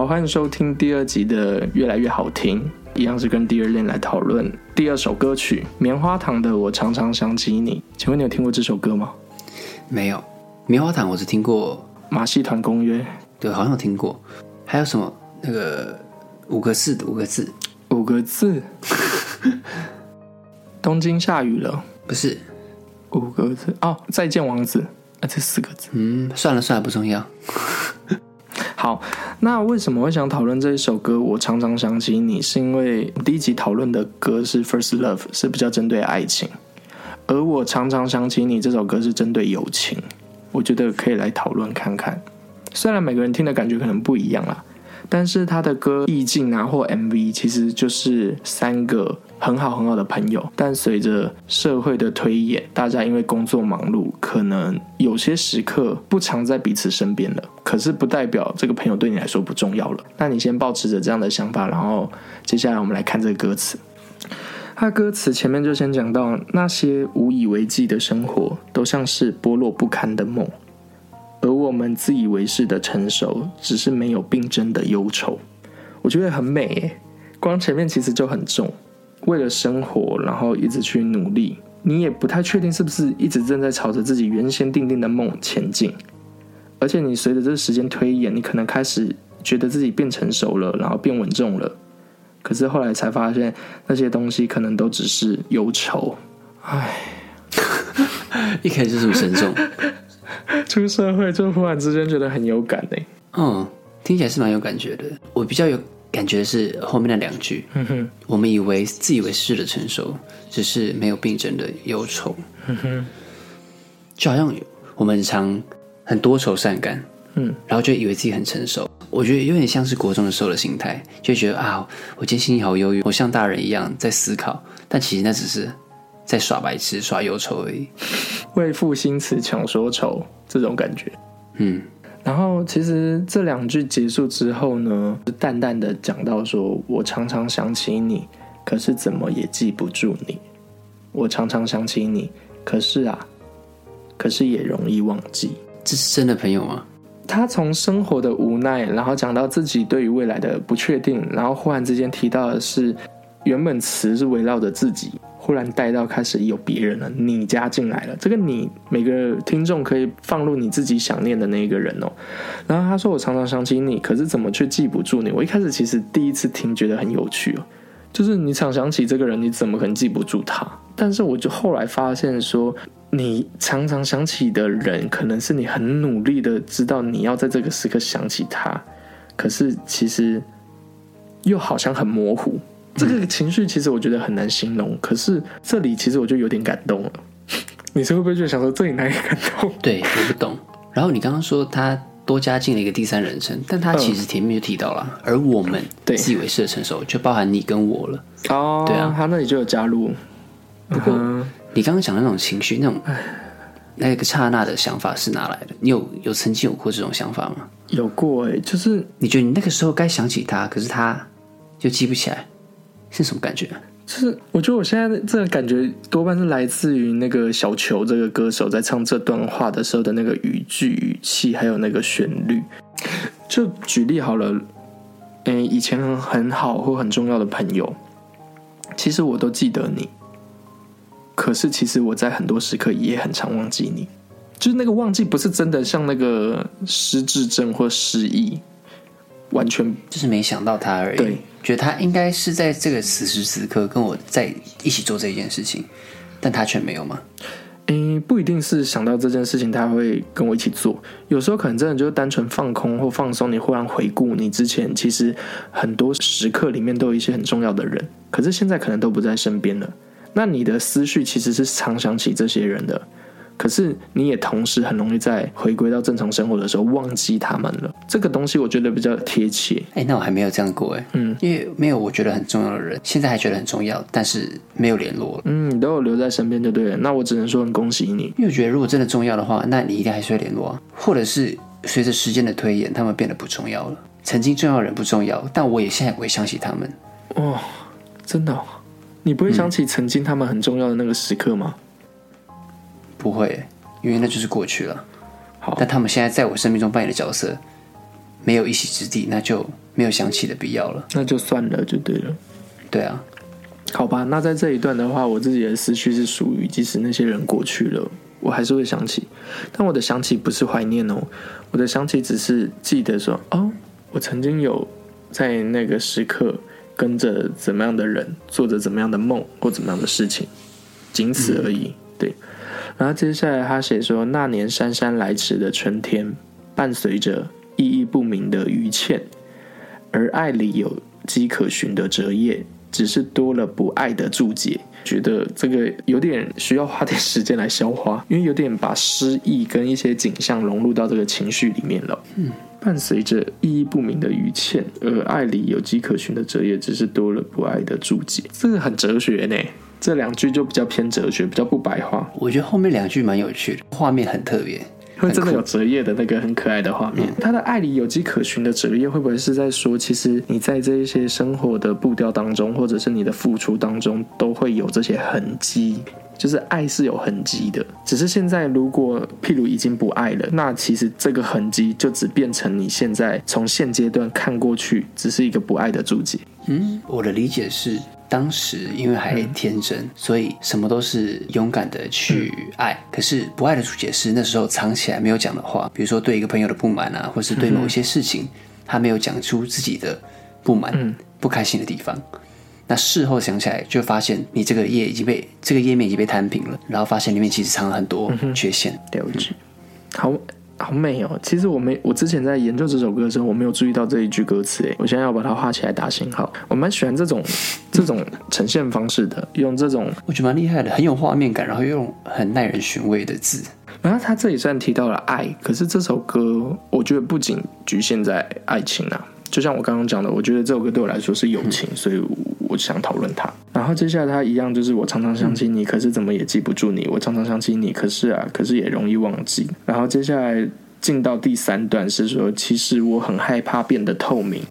好，欢迎收听第二集的越来越好听，一样是跟第二恋来讨论第二首歌曲《棉花糖的我常常想起你》。请问你有听过这首歌吗？没有，棉花糖我只听过，马戏团公约对，好像有听过。还有什么那个五个字五个字，五个字，东京下雨了，不是？五个字哦，再见王子，啊，这四个字。嗯，算了算了，不重要。好，那为什么会想讨论这一首歌？我常常想起你，是因为第一集讨论的歌是《First Love》，是比较针对爱情，而我常常想起你这首歌是针对友情。我觉得可以来讨论看看，虽然每个人听的感觉可能不一样啦，但是他的歌意境啊或 MV 其实就是三个很好很好的朋友，但随着社会的推演，大家因为工作忙碌，可能有些时刻不常在彼此身边了。可是不代表这个朋友对你来说不重要了。那你先保持着这样的想法，然后接下来我们来看这个歌词。他歌词前面就先讲到，那些无以为继的生活，都像是剥落不堪的梦，而我们自以为是的成熟，只是没有病症的忧愁。我觉得很美耶，光前面其实就很重。为了生活，然后一直去努力，你也不太确定是不是一直正在朝着自己原先定定的梦前进。而且你随着这个时间推演，你可能开始觉得自己变成熟了，然后变稳重了。可是后来才发现，那些东西可能都只是忧愁。唉，一开始就是很沉重。出社会就忽然之间觉得很有感呢。嗯，听起来是蛮有感觉的。我比较有感觉是后面那两句。嗯哼，我们以为自以为是的成熟，只是没有病症的忧愁。嗯哼，就好像我们常很多愁善感，嗯，然后就以为自己很成熟。我觉得有点像是国中的时候的心态，就觉得啊，我今天心情好忧郁，我像大人一样在思考，但其实那只是在耍白痴、耍忧愁而已。为赋新词强说愁这种感觉。嗯，然后其实这两句结束之后呢，淡淡的讲到说，我常常想起你，可是怎么也记不住你。我常常想起你，可是啊，可是也容易忘记。这是真的朋友吗？他从生活的无奈，然后讲到自己对于未来的不确定，然后忽然之间提到的是，原本词是围绕着自己，忽然带到开始有别人了，你加进来了。这个你，每个听众可以放入你自己想念的那一个人哦。然后他说：“我常常想起你，可是怎么却记不住你？”我一开始其实第一次听觉得很有趣哦，就是你常想起这个人，你怎么可能记不住他？但是我就后来发现说。你常常想起的人，可能是你很努力的知道你要在这个时刻想起他，可是其实又好像很模糊。这个情绪其实我觉得很难形容。可是这里其实我就有点感动了。你是会不会就想说这里哪里感动？对，我不懂。然后你刚刚说他多加进了一个第三人称，但他其实前面就提到了，而我们自以为是的成熟，就包含你跟我了。哦，对啊，他那里就有加入。不过你刚刚讲的那种情绪，那种那个刹那的想法是哪来的？你有有曾经有过这种想法吗？有过哎，就是你觉得你那个时候该想起他，可是他就记不起来，是什么感觉？就是我觉得我现在这个感觉多半是来自于那个小球这个歌手在唱这段话的时候的那个语句语气，还有那个旋律。就举例好了，嗯，以前很好或很重要的朋友，其实我都记得你。可是，其实我在很多时刻也很常忘记你，就是那个忘记，不是真的像那个失智症或失忆，完全就是没想到他而已。对，觉得他应该是在这个此时此刻跟我在一起做这件事情，但他却没有吗？诶，不一定是想到这件事情他会跟我一起做，有时候可能真的就是单纯放空或放松。你忽然回顾你之前，其实很多时刻里面都有一些很重要的人，可是现在可能都不在身边了。那你的思绪其实是常想起这些人的，可是你也同时很容易在回归到正常生活的时候忘记他们了。这个东西我觉得比较贴切。哎，那我还没有这样过哎，嗯，因为没有我觉得很重要的人，现在还觉得很重要，但是没有联络了。嗯，你都有留在身边就对了。那我只能说很恭喜你，因为我觉得如果真的重要的话，那你一定还是会联络啊，或者是随着时间的推演，他们变得不重要了。曾经重要的人不重要，但我也现在不会想起他们。哦，真的。你不会想起曾经他们很重要的那个时刻吗？不会，因为那就是过去了。好，但他们现在在我生命中扮演的角色没有一席之地，那就没没有想起的必要了。那就算了，就对了。对啊，好吧，那在这一段的话，我自己的思绪是属于，即使那些人过去了，我还是会想起。但我的想起不是怀念哦，我的想起只是记得说，哦，我曾经有在那个时刻跟着怎么样的人，做着怎么样的梦或怎么样的事情，仅此而已。对。然后接下来他写说，那年姗姗来迟的春天，伴随着意义不明的余欠，而爱里有迹可循的折页。只是多了不爱的注解，觉得这个有点需要花点时间来消化，因为有点把诗意跟一些景象融入到这个情绪里面了。嗯，伴随着意义不明的余欠，而爱里有迹可循的折页，只是多了不爱的注解，这个很哲学呢。这两句就比较偏哲学，比较不白话。我觉得后面两句蛮有趣的，画面很特别。会真的有折页的那个很可爱的画面，他的爱里有迹可循的折页，会不会是在说，其实你在这一些生活的步调当中，或者是你的付出当中，都会有这些痕迹，就是爱是有痕迹的，只是现在如果譬如已经不爱了，那其实这个痕迹就只变成你现在从现阶段看过去，只是一个不爱的注解。嗯，我的理解是。当时因为还天真，所以什么都是勇敢的去爱。可是不爱的主解是那时候藏起来没有讲的话，比如说对一个朋友的不满啊，或是对某一些事情，他没有讲出自己的不满、不开心的地方。那事后想起来，就发现你这个页已经被这个页面已经被摊平了，然后发现里面其实藏了很多缺陷。了解，好。好美哦！其实我没，我之前在研究这首歌的时候，我没有注意到这一句歌词。诶，我现在要把它画起来打星号。我蛮喜欢这种 这种呈现方式的，用这种我觉得蛮厉害的，很有画面感，然后又用很耐人寻味的字。然后他这里虽然提到了爱，可是这首歌我觉得不仅局限在爱情啊。就像我刚刚讲的，我觉得这首歌对我来说是友情，所以我想讨论它。然后接下来它一样就是我常常想起你，可是怎么也记不住你。我常常想起你，可是啊，可是也容易忘记。然后接下来进到第三段是说，其实我很害怕变得透明，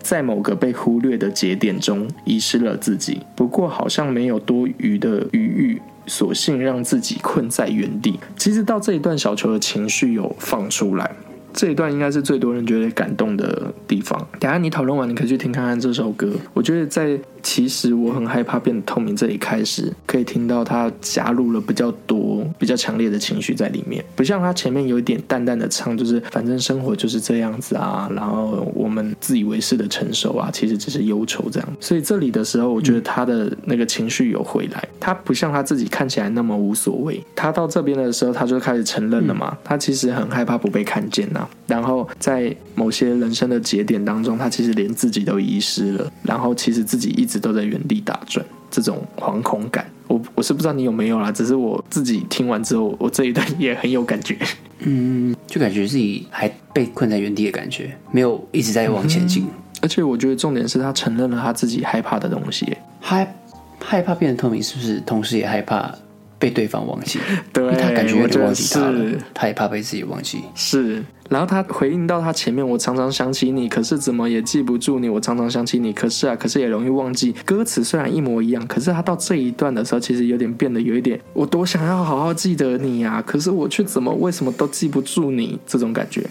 在某个被忽略的节点中遗失了自己。不过好像没有多余的余裕，索性让自己困在原地。其实到这一段，小球的情绪有放出来。这一段应该是最多人觉得感动的地方。等下你讨论完，你可以去听看看这首歌。我觉得在其实我很害怕变得透明这里开始，可以听到他加入了比较多、比较强烈的情绪在里面，不像他前面有一点淡淡的唱，就是反正生活就是这样子啊，然后我们自以为是的成熟啊，其实只是忧愁这样。所以这里的时候，我觉得他的那个情绪有回来，他不像他自己看起来那么无所谓。他到这边的时候，他就开始承认了嘛，他其实很害怕不被看见呐。然后在某些人生的节点当中，他其实连自己都遗失了。然后其实自己一直都在原地打转，这种惶恐感，我我是不知道你有没有啦。只是我自己听完之后，我这一段也很有感觉。嗯，就感觉自己还被困在原地的感觉，没有一直在往前进。而且我觉得重点是他承认了他自己害怕的东西。害害怕变得透明，是不是同时也害怕？被对方忘记，对，他感觉有点忘记他了，他也怕被自己忘记。是，然后他回应到他前面，我常常想起你，可是怎么也记不住你。我常常想起你，可是啊，可是也容易忘记。歌词虽然一模一样，可是他到这一段的时候，其实有点变得有一点，我多想要好好记得你啊，可是我却怎么为什么都记不住你这种感觉。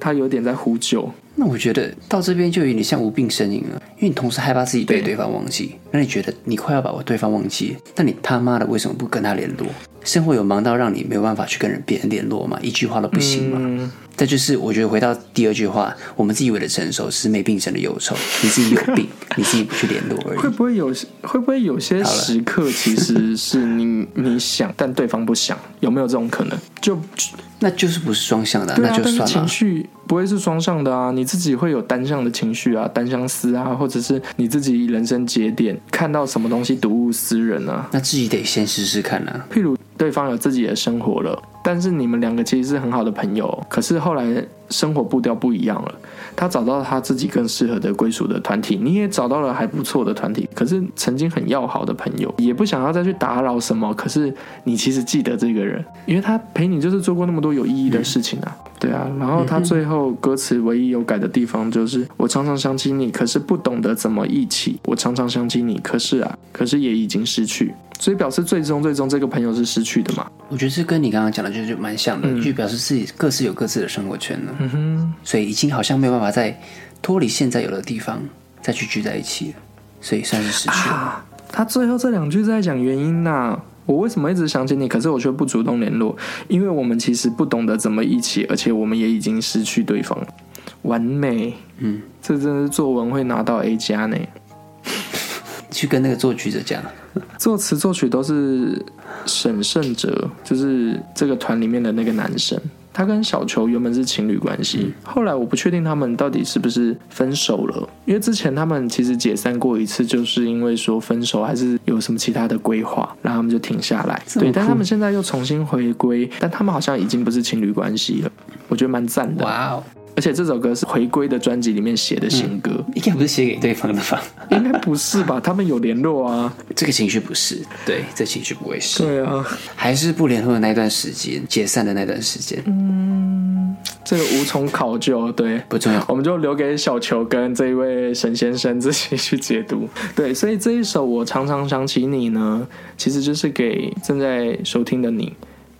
他有点在呼救，那我觉得到这边就有点像无病呻吟了，因为你同时害怕自己被对方忘记，那你觉得你快要把我对方忘记，那你他妈的为什么不跟他联络？生活有忙到让你没有办法去跟人别人联络吗？一句话都不行吗？这就是我觉得回到第二句话，我们自以为的成熟是没病生的忧愁，你自己有病，你自己不去联络而已。会不会有会不会有些时刻其实是你你想，但对方不想，有没有这种可能？就那就是不是双向的，那就算了。情绪不会是双向的啊，你自己会有单向的情绪啊，单相思啊，或者是你自己人生节点看到什么东西睹物思人啊，那自己得先试试看啊。譬如对方有自己的生活了。但是你们两个其实是很好的朋友，可是后来生活步调不一样了。他找到他自己更适合的归属的团体，你也找到了还不错的团体。可是曾经很要好的朋友，也不想要再去打扰什么。可是你其实记得这个人，因为他陪你就是做过那么多有意义的事情啊。对啊，然后他最后歌词唯一有改的地方就是：我常常想起你，可是不懂得怎么一起。我常常想起你，可是啊，可是也已经失去。所以表示最终最终这个朋友是失去的嘛？我觉得这跟你刚刚讲的就是蛮像的，就表示自己各自有各自的生活圈了。嗯哼，所以已经好像没有办法再脱离现在有的地方再去聚在一起了，所以算是失去了。啊，他最后这两句在讲原因呐、我为什么一直想起你，可是我却不主动联络？因为我们其实不懂得怎么一起，而且我们也已经失去对方。完美，嗯，这真的是作文会拿到 A 加呢。去跟那个作曲者讲，作词作曲都是沈胜哲，就是这个团里面的那个男生。他跟小球原本是情侣关系，后来我不确定他们到底是不是分手了，因为之前他们其实解散过一次，就是因为说分手还是有什么其他的规划，然后他们就停下来。对，但他们现在又重新回归，但他们好像已经不是情侣关系了，我觉得蛮赞的。哇哦，而且这首歌是回归的专辑里面写的新歌，应该不是写给对方的吧？应该不是吧？他们有联络啊。这个情绪不是，对，这情绪不会是，对啊。还是不联络的那段时间，解散的那段时间，嗯这个无从考究，对，不重要。我们就留给小球跟这一位沈先生自己去解读。对，所以这一首我常常想起你呢，其实就是给正在收听的你，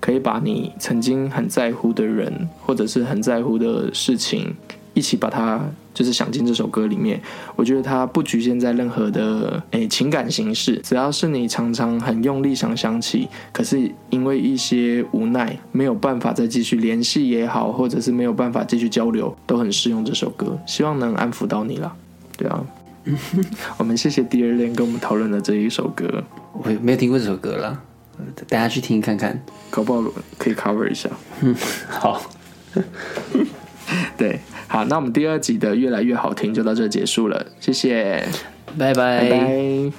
可以把你曾经很在乎的人，或者是很在乎的事情，一起把它就是想进这首歌里面。我觉得它不局限在任何的诶情感形式，只要是你常常很用力想想起，可是因为一些无奈没有办法再继续联系也好，或者是没有办法继续交流，都很适用这首歌。希望能安抚到你啦。对啊，我们谢谢第二恋跟我们讨论的这一首歌，我没有听过这首歌啦，呃大家去听看看。搞不好可以 cover 一下。嗯好，对，好，那我们第二集的越来越好听就到这结束了，谢谢，拜拜拜拜